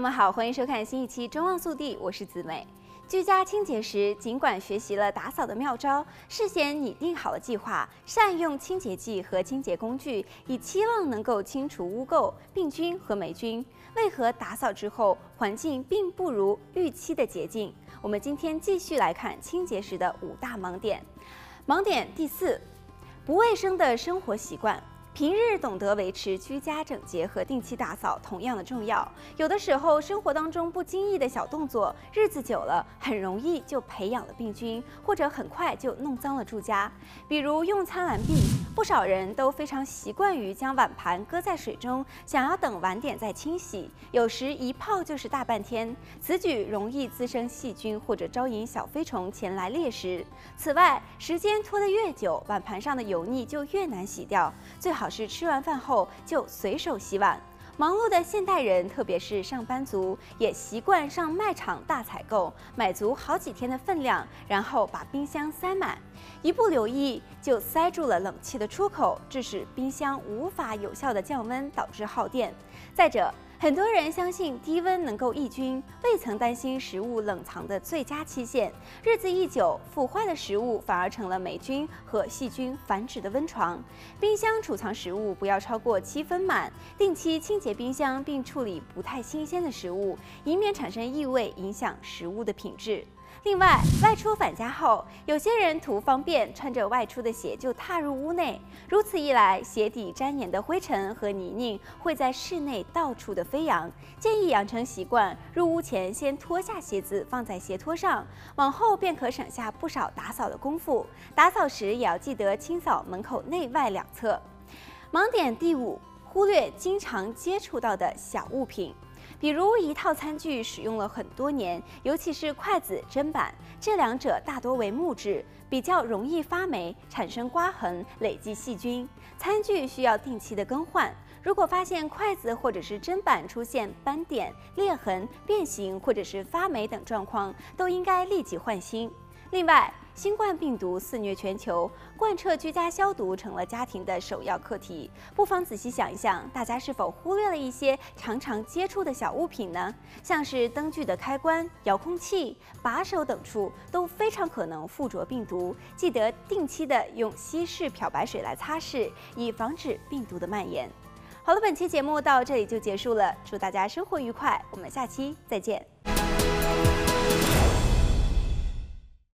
友们好，欢迎收看新一期《中望速递》，我是子美。居家清洁时，尽管学习了打扫的妙招，事先拟定好了计划，善用清洁剂和清洁工具，以期望能够清除污垢、病菌和霉菌，为何打扫之后环境并不如预期的洁净？我们今天继续来看清洁时的五大盲点。盲点第四，不卫生的生活习惯。平日懂得维持居家整洁和定期打扫同样的重要。有的时候，生活当中不经意的小动作，日子久了，很容易就培养了病菌，或者很快就弄脏了住家。比如用餐完毕，不少人都非常习惯于将碗盘搁在水中，想要等晚点再清洗，有时一泡就是大半天。此举容易滋生细菌，或者招引小飞虫前来猎食。此外，时间拖得越久，碗盘上的油腻就越难洗掉。最好。好是吃完饭后就随手洗碗。忙碌的现代人，特别是上班族，也习惯上卖场大采购，买足好几天的分量，然后把冰箱塞满，一不留意就塞住了冷气的出口，致使冰箱无法有效的降温，导致耗电。再者，很多人相信低温能够抑菌，未曾担心食物冷藏的最佳期限。日子一久，腐坏的食物反而成了霉菌和细菌繁殖的温床。冰箱储藏食物不要超过七分满，定期清洁冰箱并处理不太新鲜的食物，以免产生异味，影响食物的品质。另外，外出返家后，有些人图方便，穿着外出的鞋就踏入屋内。如此一来，鞋底沾黏的灰尘和泥泞会在室内到处的飞扬。建议养成习惯，入屋前先脱下鞋子放在鞋托上，往后便可省下不少打扫的功夫。打扫时也要记得清扫门口内外两侧。盲点第五，忽略经常接触到的小物品。比如一套餐具使用了很多年，尤其是筷子、砧板，这两者大多为木质，比较容易发霉，产生刮痕，累积细菌。餐具需要定期的更换。如果发现筷子或者是砧板出现斑点、裂痕、变形或者是发霉等状况，都应该立即换新。另外，新冠病毒肆虐全球，贯彻居家消毒成了家庭的首要课题。不妨仔细想一想，大家是否忽略了一些常常接触的小物品呢？像是灯具的开关、遥控器、把手等处都非常可能附着病毒。记得定期的用稀释漂白水来擦拭，以防止病毒的蔓延。好了，本期节目到这里就结束了，祝大家生活愉快，我们下期再见。